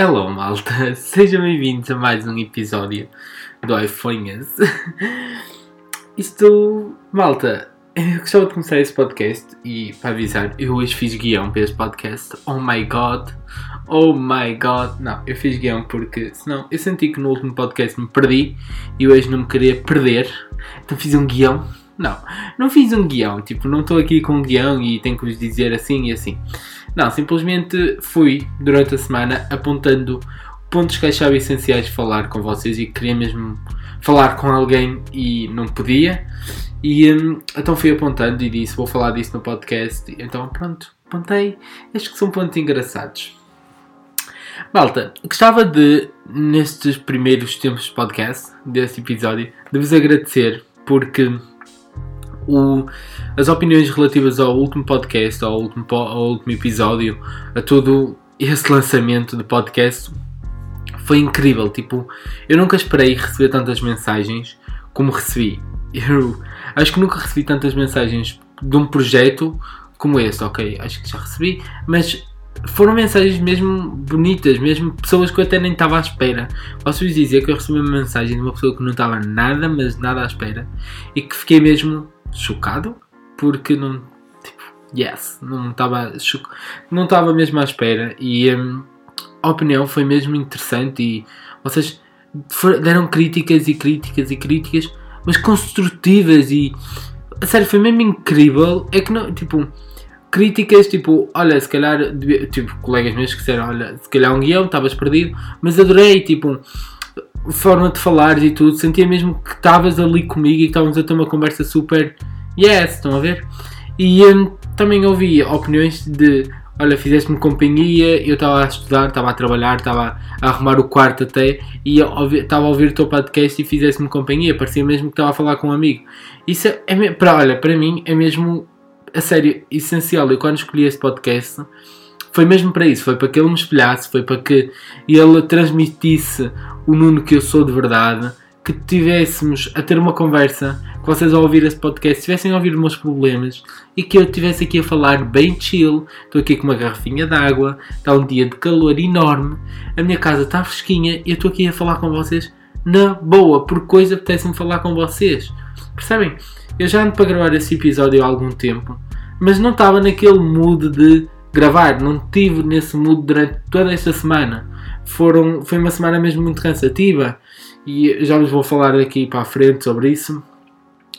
Hello malta, sejam bem-vindos a mais um episódio do iPhones. Isto, malta, eu gostava de começar esse podcast e para avisar, eu hoje fiz guião para este podcast. Oh my god, oh my god. Não, eu fiz guião porque senão eu senti que no último podcast me perdi e hoje não me queria perder, então fiz um guião. Não, não fiz um guião, tipo, não estou aqui com um guião e tenho que vos dizer assim e assim. Não, simplesmente fui durante a semana apontando pontos que achava essenciais de falar com vocês e queria mesmo falar com alguém e não podia. E hum, então fui apontando e disse: Vou falar disso no podcast. Então pronto, apontei. Estes que são pontos engraçados. Malta, gostava de, nestes primeiros tempos de podcast, deste episódio, de vos agradecer porque o, as opiniões relativas ao último podcast, ao último, ao último episódio, a todo esse lançamento de podcast foi incrível. Tipo, eu nunca esperei receber tantas mensagens como recebi. Eu acho que nunca recebi tantas mensagens de um projeto como este, ok? Acho que já recebi, mas foram mensagens mesmo bonitas, mesmo pessoas que eu até nem estava à espera. Posso-vos dizer que eu recebi uma mensagem de uma pessoa que não estava nada, mas nada à espera e que fiquei mesmo chocado porque não. Tipo, yes, não estava não estava mesmo à espera e um, a opinião foi mesmo interessante e vocês deram críticas e críticas e críticas, mas construtivas e a sério foi mesmo incrível. É que não, tipo, críticas tipo, olha, se calhar, tipo, colegas meus que disseram, olha, se calhar um guião, estavas perdido, mas adorei, tipo, forma de falar e tudo, sentia mesmo que estavas ali comigo e que estávamos a ter uma conversa super yes, estão a ver? E um, também ouvi opiniões de olha, fizeste-me companhia, eu estava a estudar, estava a trabalhar, estava a arrumar o quarto até e estava a ouvir o teu podcast e fizeste-me companhia, parecia mesmo que estava a falar com um amigo. Isso é, é para, olha, para mim é mesmo a sério essencial. Eu quando escolhi este podcast foi mesmo para isso, foi para que ele me espelhasse, foi para que ele transmitisse o Nuno que eu sou de verdade, que tivéssemos a ter uma conversa, que vocês ao ouvir este podcast tivessem a ouvir os meus problemas e que eu estivesse aqui a falar bem chill. Estou aqui com uma garrafinha de água, está um dia de calor enorme, a minha casa está fresquinha e eu estou aqui a falar com vocês na boa, por coisa apetece-me falar com vocês. Percebem? Eu já ando para gravar esse episódio há algum tempo, mas não estava naquele mood de gravar, não estive nesse mood durante toda esta semana. Foram, foi uma semana mesmo muito cansativa e já vos vou falar daqui para a frente sobre isso.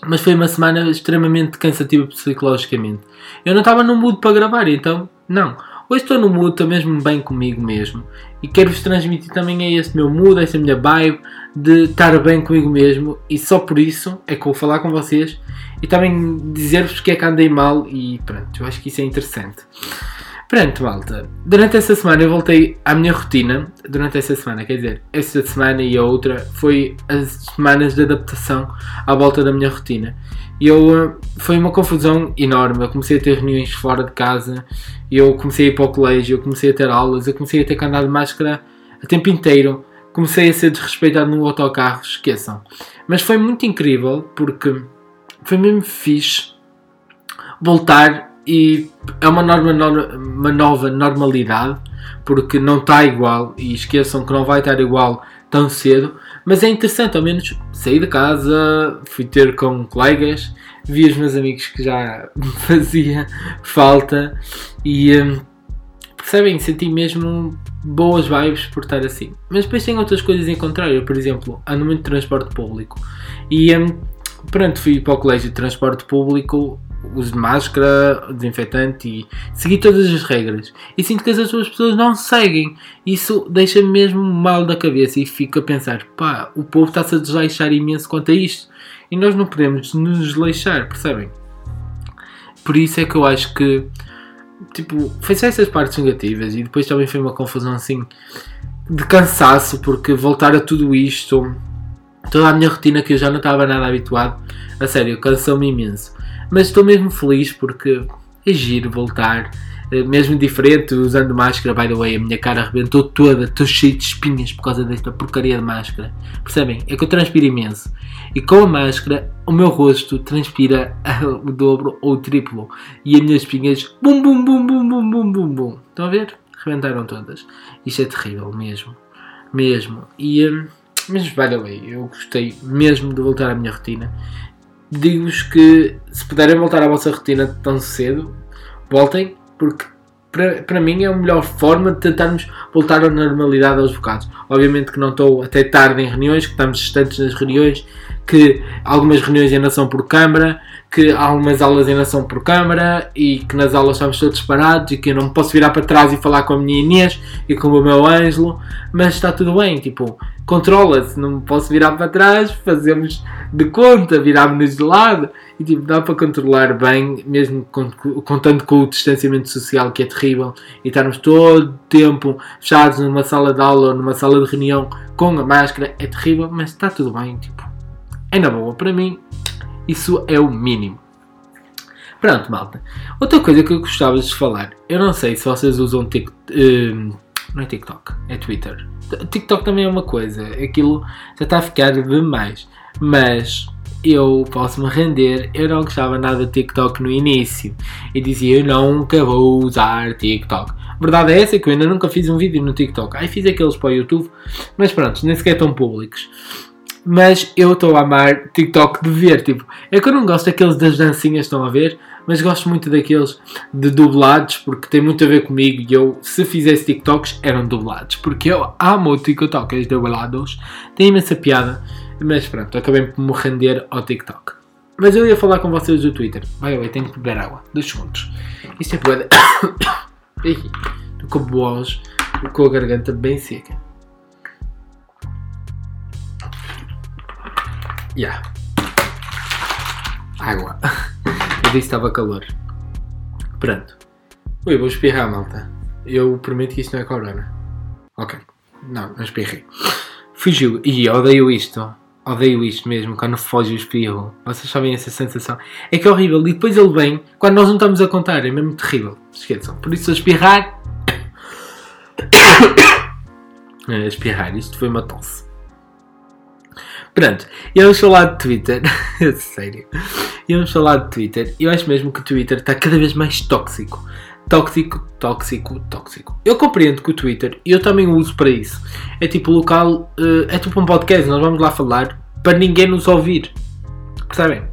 Mas foi uma semana extremamente cansativa psicologicamente. Eu não estava no mood para gravar, então não. Hoje estou no mood, estou mesmo bem comigo mesmo. E quero-vos transmitir também é esse meu mood, essa minha vibe de estar bem comigo mesmo. E só por isso é que vou falar com vocês e também dizer-vos que é que andei mal. E pronto, eu acho que isso é interessante. Pronto, malta. Durante essa semana eu voltei à minha rotina. Durante essa semana, quer dizer, esta semana e a outra foi as semanas de adaptação à volta da minha rotina. E eu, eh, foi uma confusão enorme. Eu comecei a ter reuniões fora de casa, eu comecei a ir para o colégio, eu comecei a ter aulas, eu comecei a ter que andar de máscara o tempo inteiro. Comecei a ser desrespeitado no autocarro, esqueçam. Mas foi muito incrível porque foi mesmo fixe voltar e é uma, norma, uma nova normalidade porque não está igual e esqueçam que não vai estar igual tão cedo, mas é interessante, ao menos saí de casa, fui ter com colegas, vi os meus amigos que já me fazia falta e um, percebem, senti mesmo boas vibes por estar assim. Mas depois tem outras coisas em contrário, por exemplo, ando muito de transporte público e um, pronto, fui para o colégio de transporte público uso de máscara, desinfetante e seguir todas as regras. E sinto que as outras pessoas não seguem. Isso deixa-me mesmo mal da cabeça e fico a pensar: pá, o povo está-se a desleixar imenso quanto a isto. E nós não podemos nos desleixar, percebem? Por isso é que eu acho que, tipo, foi só essas partes negativas e depois também foi uma confusão assim de cansaço, porque voltar a tudo isto, toda a minha rotina que eu já não estava nada habituado, a sério, cansou-me imenso. Mas estou mesmo feliz porque é giro voltar, eh, mesmo diferente, usando máscara. By the way, a minha cara arrebentou toda, estou cheio de espinhas por causa desta porcaria de máscara. Percebem? É que eu transpiro imenso. E com a máscara, o meu rosto transpira o dobro ou o triplo. E as minhas espinhas, bum bum bum bum bum bum bum bum. Estão a ver? rebentaram todas. Isto é terrível mesmo. Mesmo. E, hum, mas, by the way, eu gostei mesmo de voltar à minha rotina. Digo-vos que se puderem voltar à vossa rotina tão cedo, voltem, porque para, para mim é a melhor forma de tentarmos voltar à normalidade aos bocados. Obviamente que não estou até tarde em reuniões, que estamos distantes nas reuniões, que algumas reuniões ainda são por câmara, que algumas aulas ainda são por câmara e que nas aulas estamos todos parados e que eu não posso virar para trás e falar com a minha Inês e com o meu Ângelo, mas está tudo bem, tipo, controla-se, não posso virar para trás, fazemos de conta, viramos-nos de lado e tipo, dá para controlar bem, mesmo contando com o distanciamento social que é terrível e estarmos todo o tempo fechados numa sala de aula ou numa sala de reunião com a máscara, é terrível, mas está tudo bem, tipo, é na boa para mim, isso é o mínimo. Pronto, malta. Outra coisa que eu gostava de falar. Eu não sei se vocês usam TikTok. Uh, não é TikTok, é Twitter. TikTok também é uma coisa. Aquilo já está a ficar demais. Mas eu posso me render. Eu não gostava nada de TikTok no início. E dizia eu nunca vou usar TikTok. Verdade é essa que eu ainda nunca fiz um vídeo no TikTok. Aí fiz aqueles para o YouTube. Mas pronto, nem sequer estão públicos mas eu estou a amar TikTok de ver. Tipo, é que eu não gosto daqueles das dancinhas, estão a ver? Mas gosto muito daqueles de dublados, porque tem muito a ver comigo. E eu, se fizesse TikToks, eram dublados. Porque eu amo TikToks dublados, tem imensa piada. Mas pronto, acabei por me render ao TikTok. Mas eu ia falar com vocês do Twitter. Vai, eu tenho que beber água. Dois segundos. Isto é boa. Estou com a voz, com a garganta bem seca. Yeah. Água. Eu disse que estava calor. Pronto. Ui, vou espirrar, malta. Eu prometo que isto não é corona. Ok. Não, não espirrei. Fugiu. E odeio isto. Odeio isto mesmo, quando foge o espirro. Vocês sabem essa sensação? É que é horrível. E depois ele vem quando nós não estamos a contar. É mesmo terrível. Esqueçam. Por isso, a espirrar. é, espirrar. Isto foi uma tosse. Pronto, e vamos falar de Twitter. Sério. E vamos falar de Twitter. Eu acho mesmo que o Twitter está cada vez mais tóxico. Tóxico, tóxico, tóxico. Eu compreendo que o Twitter, e eu também o uso para isso, é tipo local, eh, é tipo um podcast, nós vamos lá falar para ninguém nos ouvir. Percebem?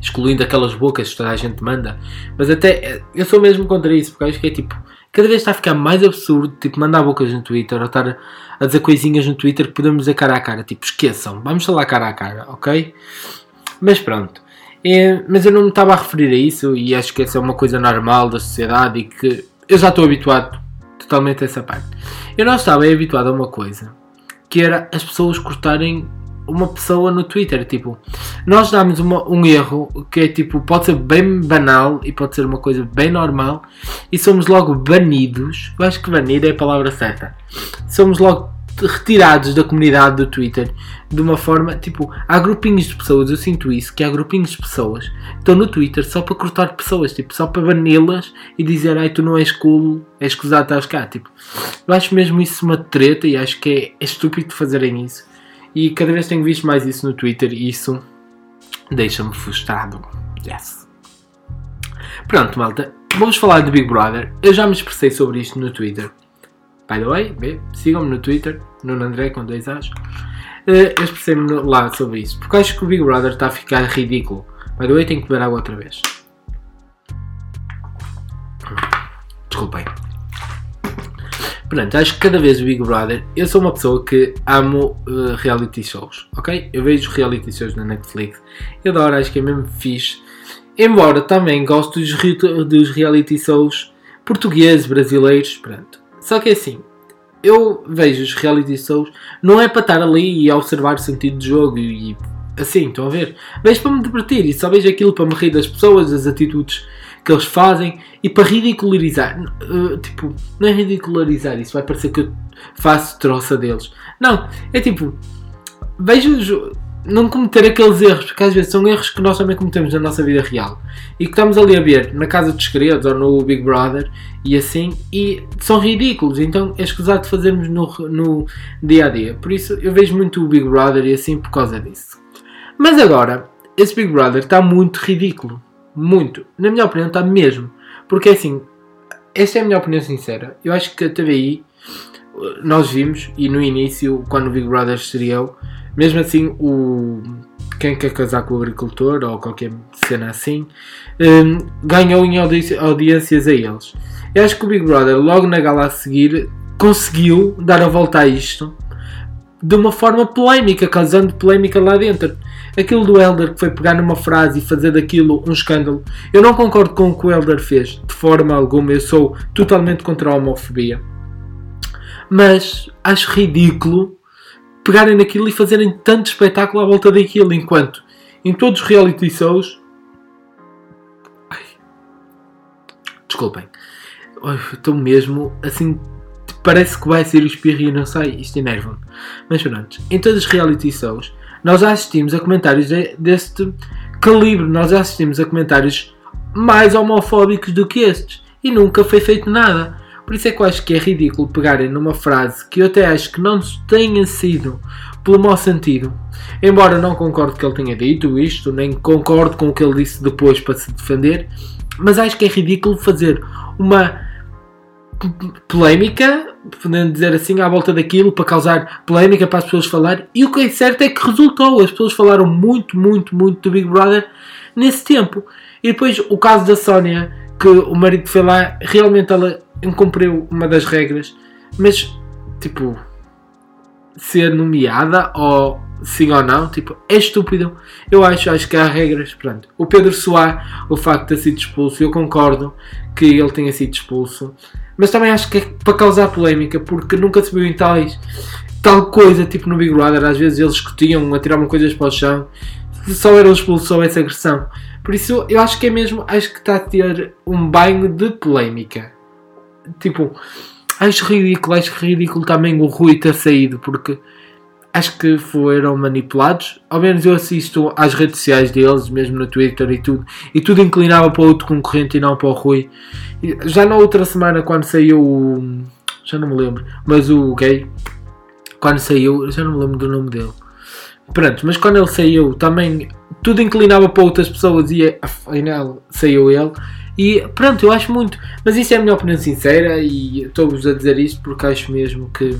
Excluindo aquelas bocas que toda a gente manda. Mas até, eu sou mesmo contra isso, porque acho que é tipo, cada vez está a ficar mais absurdo, tipo, mandar bocas no Twitter ou estar a dizer coisinhas no Twitter que podemos dizer cara a cara. Tipo, esqueçam, vamos falar cara a cara, ok? Mas pronto. É, mas eu não me estava a referir a isso e acho que essa é uma coisa normal da sociedade e que eu já estou habituado totalmente a essa parte. Eu não estava habituado a uma coisa que era as pessoas cortarem uma pessoa no Twitter. Tipo, nós damos uma, um erro que é tipo, pode ser bem banal e pode ser uma coisa bem normal e somos logo banidos. Eu acho que banir é a palavra certa. Somos logo retirados da comunidade do Twitter de uma forma tipo há grupinhos de pessoas, eu sinto isso, que há grupinhos de pessoas que estão no Twitter só para cortar pessoas, tipo, só para bani-las e dizer ai tu não és cool, és escusado estás cá, tipo, eu acho mesmo isso uma treta e acho que é, é estúpido fazerem isso e cada vez tenho visto mais isso no Twitter e isso deixa-me frustrado. Yes. Pronto, malta. Vamos falar de Big Brother. Eu já me expressei sobre isto no Twitter. By the way, sigam-me no Twitter, no André com dois As. Eh, eu expressei-me lá sobre isso. Porque acho que o Big Brother está a ficar ridículo. By the way, tenho que beber água outra vez. Desculpem. Portanto, acho que cada vez o Big Brother, eu sou uma pessoa que amo uh, reality shows, ok? Eu vejo reality shows na Netflix, eu adoro, acho que é mesmo fixe. Embora também gosto dos, dos reality shows portugueses, brasileiros, pronto. Só que é assim, eu vejo os reality shows, não é para estar ali e observar o sentido do jogo e assim, estão a ver? Vejo para me divertir e só vejo aquilo para me rir das pessoas, das atitudes que eles fazem e para ridicularizar. Uh, tipo, não é ridicularizar isso, vai parecer que eu faço troça deles. Não, é tipo, vejo não cometer aqueles erros, porque às vezes são erros que nós também cometemos na nossa vida real e que estamos ali a ver na Casa dos Segredos ou no Big Brother e assim, e são ridículos, então é escusado de fazermos no, no dia a dia. Por isso eu vejo muito o Big Brother e assim por causa disso. Mas agora, esse Big Brother está muito ridículo. Muito. Na minha opinião, está mesmo. Porque assim, esta é a minha opinião sincera. Eu acho que a TVI, nós vimos, e no início, quando o Big Brother estreou, mesmo assim, o quem quer casar com o agricultor ou qualquer cena assim, um, ganhou em audi audiências a eles. Eu acho que o Big Brother, logo na gala a seguir, conseguiu dar a volta a isto de uma forma polémica, causando polémica lá dentro. Aquilo do Elder que foi pegar numa frase e fazer daquilo um escândalo. Eu não concordo com o que o Elder fez, de forma alguma. Eu sou totalmente contra a homofobia. Mas acho ridículo pegarem naquilo e fazerem tanto espetáculo à volta daquilo, enquanto em todos os reality shows. Ai. Desculpem. Estou mesmo assim parece que vai ser o espirro e não sei, isto enerva-me. Mas pronto, em todos os reality shows, nós assistimos a comentários de, deste calibre, nós assistimos a comentários mais homofóbicos do que estes. E nunca foi feito nada. Por isso é que eu acho que é ridículo pegarem numa frase que eu até acho que não tenha sido pelo mau sentido. Embora não concorde que ele tenha dito isto, nem concordo com o que ele disse depois para se defender, mas acho que é ridículo fazer uma polémica, podendo dizer assim, à volta daquilo, para causar polémica para as pessoas falarem. E o que é certo é que resultou. As pessoas falaram muito, muito, muito do Big Brother nesse tempo. E depois o caso da Sónia, que o marido foi lá, realmente ela incumpriu uma das regras, mas tipo, ser nomeada ou sim ou não, tipo, é estúpido. Eu acho, acho que há regras. Pronto. O Pedro Soá, o facto de ter sido expulso, eu concordo que ele tenha sido expulso. Mas também acho que é para causar polémica, porque nunca se viu em tais tal coisa, tipo no Big Brother, às vezes eles discutiam, atiravam coisas para o chão, só era expulso só essa agressão. Por isso eu acho que é mesmo, acho que está a ter um banho de polémica. Tipo, acho ridículo, acho ridículo também o Rui ter saído, porque acho que foram manipulados. Ao menos eu assisto às redes sociais deles, mesmo no Twitter e tudo, e tudo inclinava para outro concorrente e não para o Rui. Já na outra semana, quando saiu o. Já não me lembro, mas o gay, quando saiu, já não me lembro do nome dele. Pronto, mas quando ele saiu, também tudo inclinava para outras pessoas e afinal saiu ele. E pronto, eu acho muito. Mas isso é a minha opinião sincera e estou-vos a dizer isto porque acho mesmo que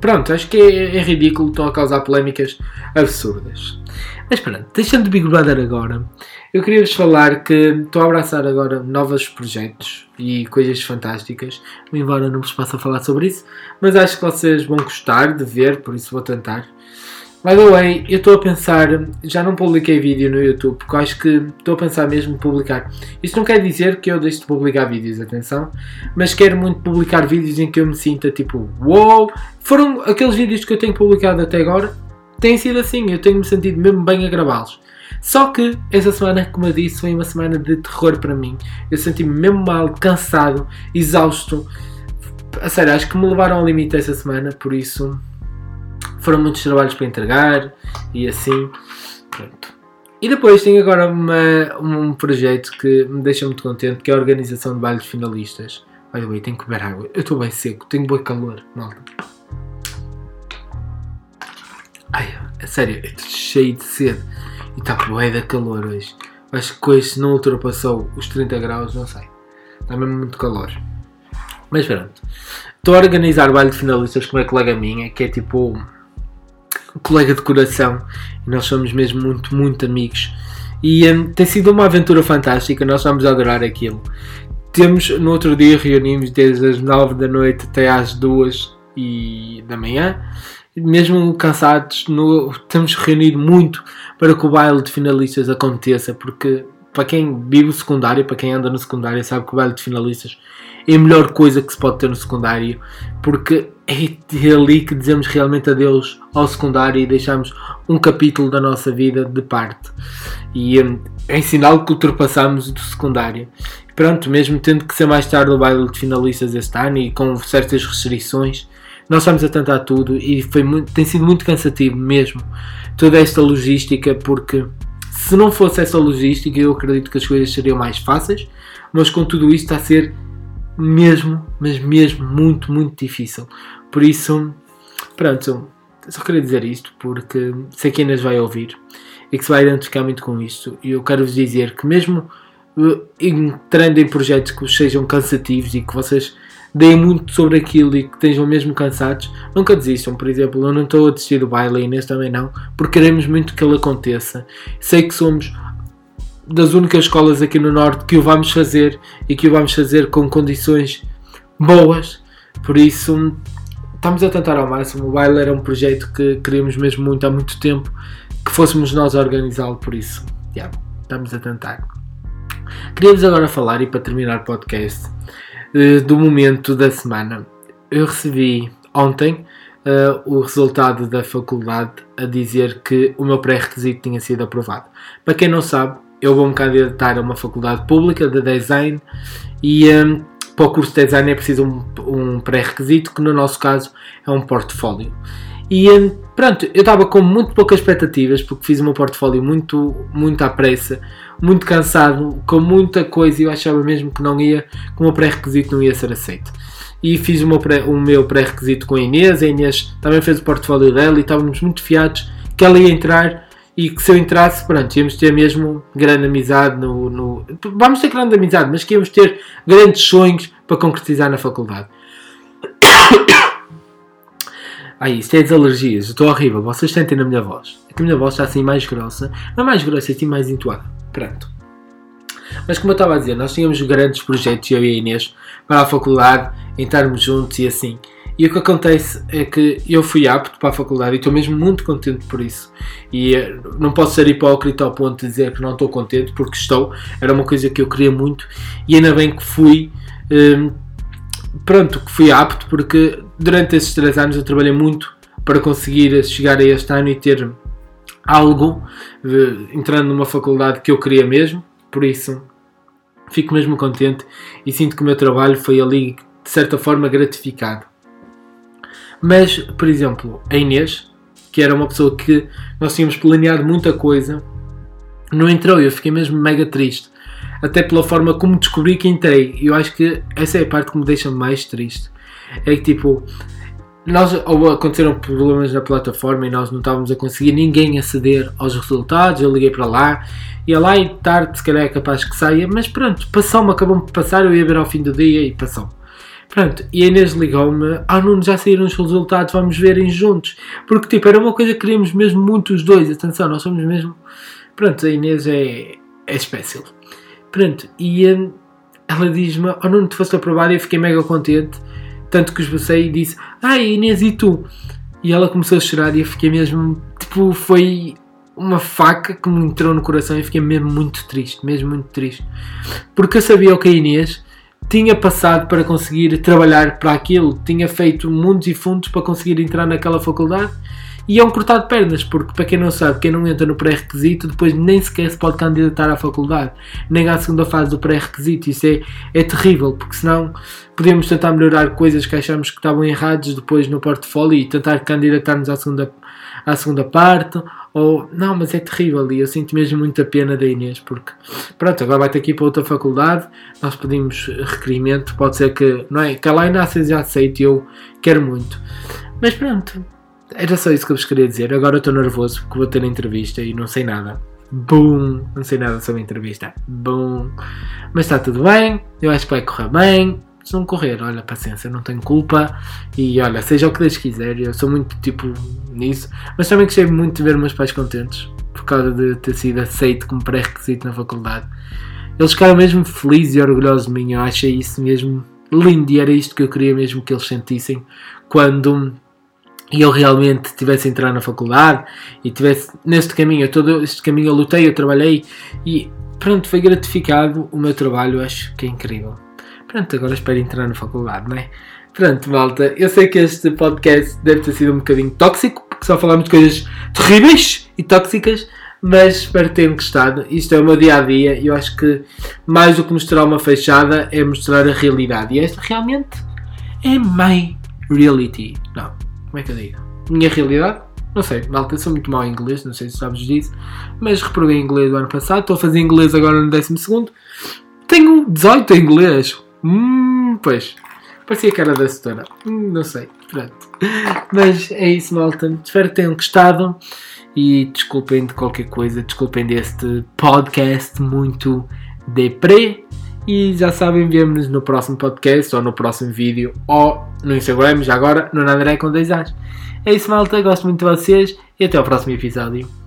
Pronto, acho que é, é ridículo, estão a causar polémicas absurdas. Mas pronto, deixando de Big Brother agora, eu queria vos falar que estou a abraçar agora novos projetos e coisas fantásticas, embora não vos possa falar sobre isso, mas acho que vocês vão gostar de ver, por isso vou tentar. By the way, eu estou a pensar, já não publiquei vídeo no YouTube, porque acho que estou a pensar mesmo em publicar. Isto não quer dizer que eu deixe de publicar vídeos, atenção, mas quero muito publicar vídeos em que eu me sinta tipo, wow! Foram aqueles vídeos que eu tenho publicado até agora, têm sido assim, eu tenho-me sentido mesmo bem a gravá-los. Só que essa semana, como eu disse, foi uma semana de terror para mim. Eu senti-me mesmo mal, cansado, exausto. A sério, acho que me levaram ao limite essa semana, por isso foram muitos trabalhos para entregar e assim. Pronto. E depois tenho agora uma, um projeto que me deixa muito contente, que é a organização de bailes finalistas. The way, tenho que beber água. Eu estou bem seco, tenho bom calor, malta. Ai, é sério, estou cheio de sede. E está bué da calor hoje. Acho que hoje não ultrapassou os 30 graus, não sei. Está mesmo muito calor. Mas pronto. Estou a organizar baile de finalistas com uma colega minha, que é tipo colega de coração e nós somos mesmo muito, muito amigos. E um, tem sido uma aventura fantástica, nós vamos adorar aquilo. Temos, no outro dia, reunimos desde as 9 da noite até às 2 e da manhã. Mesmo cansados, no, temos reunido muito para que o baile de finalistas aconteça, porque para quem vive o secundário, para quem anda no secundário, sabe que o baile de finalistas é a melhor coisa que se pode ter no secundário, porque é ali que dizemos realmente adeus ao secundário e deixamos um capítulo da nossa vida de parte. E hum, é sinal que ultrapassamos do secundário. Pronto, mesmo tendo que ser mais tarde o baile de finalistas este ano e com certas restrições, nós estamos a tentar tudo e foi muito, tem sido muito cansativo mesmo toda esta logística, porque se não fosse essa logística, eu acredito que as coisas seriam mais fáceis, mas com tudo isto está a ser mesmo, mas mesmo muito, muito difícil. Por isso, pronto, só queria dizer isto porque sei que Inês vai ouvir e que se vai identificar muito com isto. E eu quero vos dizer que mesmo entrando em projetos que sejam cansativos e que vocês deem muito sobre aquilo e que estejam mesmo cansados, nunca desistam. Por exemplo, eu não estou a desistir do baile e Inês também não, porque queremos muito que ele aconteça. Sei que somos das únicas escolas aqui no Norte que o vamos fazer e que o vamos fazer com condições boas, por isso estamos a tentar ao máximo. O baile era um projeto que queríamos mesmo muito há muito tempo que fôssemos nós a organizá-lo, por isso yeah, estamos a tentar. Queria-vos agora falar, e para terminar o podcast, uh, do momento da semana. Eu recebi ontem uh, o resultado da faculdade a dizer que o meu pré-requisito tinha sido aprovado. Para quem não sabe, eu vou-me candidatar a uma faculdade pública de design e um, para o curso de design é preciso um, um pré-requisito, que no nosso caso é um portfólio. E hum, pronto, eu estava com muito poucas expectativas porque fiz o meu portfólio muito, muito à pressa, muito cansado, com muita coisa e eu achava mesmo que não ia, que o meu pré-requisito não ia ser aceito. E fiz o meu, pré, o meu pré-requisito com a Inês, a Inês também fez o portfólio dela e estávamos muito fiados que ela ia entrar e que se eu entrasse, pronto, íamos ter mesmo grande amizade no, no, Vamos ter grande amizade, mas que íamos ter grandes sonhos para concretizar na faculdade. Ai, isto é das alergias, estou horrível, vocês sentem na minha voz. É que a minha voz está assim mais grossa, não é mais grossa, é assim mais entoada. Pronto. Mas como eu estava a dizer, nós tínhamos grandes projetos, eu e a Inês, para a faculdade, entrarmos juntos e assim. E o que acontece é que eu fui apto para a faculdade e estou mesmo muito contente por isso. E eh, não posso ser hipócrita ao ponto de dizer que não estou contente, porque estou. Era uma coisa que eu queria muito e ainda bem que fui. Hum, pronto, que fui apto, porque durante esses três anos eu trabalhei muito para conseguir chegar a este ano e ter algo, eh, entrando numa faculdade que eu queria mesmo. Por isso, fico mesmo contente e sinto que o meu trabalho foi ali, de certa forma, gratificado. Mas, por exemplo, a Inês, que era uma pessoa que nós tínhamos planeado muita coisa, não entrou. Eu fiquei mesmo mega triste. Até pela forma como descobri que entrei. Eu acho que essa é a parte que me deixa mais triste. É que tipo, nós ou aconteceram problemas na plataforma e nós não estávamos a conseguir ninguém aceder aos resultados. Eu liguei para lá, ia lá e tarde, se calhar é capaz que saia, mas pronto, passou-me, acabou-me de passar. Eu ia ver ao fim do dia e passou. Pronto, e a Inês ligou-me, ah Nuno, já saíram os resultados, vamos verem juntos. Porque tipo, era uma coisa que queríamos mesmo muito os dois, atenção, nós somos mesmo. Pronto, a Inês é, é especial. Pronto, e hum, ela diz-me, oh Nuno, tu foste aprovado e eu fiquei mega contente. Tanto que esbocei e disse, ah Inês, e tu? E ela começou a chorar e eu fiquei mesmo, tipo, foi uma faca que me entrou no coração e fiquei mesmo muito triste, mesmo muito triste. Porque eu sabia o que a Inês tinha passado para conseguir trabalhar para aquilo, tinha feito mundos e fundos para conseguir entrar naquela faculdade e é um cortado de pernas, porque para quem não sabe, quem não entra no pré-requisito depois nem sequer se pode candidatar à faculdade, nem à segunda fase do pré-requisito. Isso é, é terrível, porque senão podemos tentar melhorar coisas que achamos que estavam erradas depois no portfólio e tentar candidatar-nos à segunda, à segunda parte ou não, mas é terrível e eu sinto mesmo muita pena da Inês porque pronto, agora vai ter que ir para outra faculdade, nós pedimos requerimento, pode ser que não é, que ela ainda já aceite e eu quero muito. Mas pronto, era só isso que eu vos queria dizer. Agora eu estou nervoso porque vou ter entrevista e não sei nada. Boom! Não sei nada sobre a entrevista. Boom! Mas está tudo bem, eu acho que vai correr bem se não correr, olha, paciência, não tenho culpa e olha, seja o que Deus quiser, eu sou muito tipo nisso, mas também gostei muito de ver meus pais contentes por causa de ter sido aceito como pré-requisito na faculdade. Eles ficaram mesmo felizes e orgulhosos de mim, eu achei isso mesmo lindo e era isto que eu queria mesmo que eles sentissem quando eu realmente tivesse a entrar na faculdade e tivesse neste caminho, todo este caminho eu lutei, eu trabalhei e pronto, foi gratificado o meu trabalho, acho que é incrível. Pronto, agora espero entrar na faculdade, não é? Pronto, malta, eu sei que este podcast deve ter sido um bocadinho tóxico, porque só falamos de coisas terríveis e tóxicas, mas espero que tenham gostado. Isto é o meu dia a dia e eu acho que mais do que mostrar uma fechada é mostrar a realidade. E esta realmente é my reality. Não, como é que eu digo? Minha realidade? Não sei, malta, sou muito mau em inglês, não sei se sabes disso, mas reprovei inglês do ano passado, estou a fazer inglês agora no 12. Tenho 18 em inglês, Hum, pois. Parecia que era da setora. Hum, não sei. Pronto. Mas é isso, malta. Espero que tenham gostado. E desculpem de qualquer coisa. Desculpem deste podcast muito Depre. E já sabem, vemos-nos no próximo podcast ou no próximo vídeo ou no Instagram, já agora, no André com 10 anos. É isso, malta. Gosto muito de vocês e até ao próximo episódio.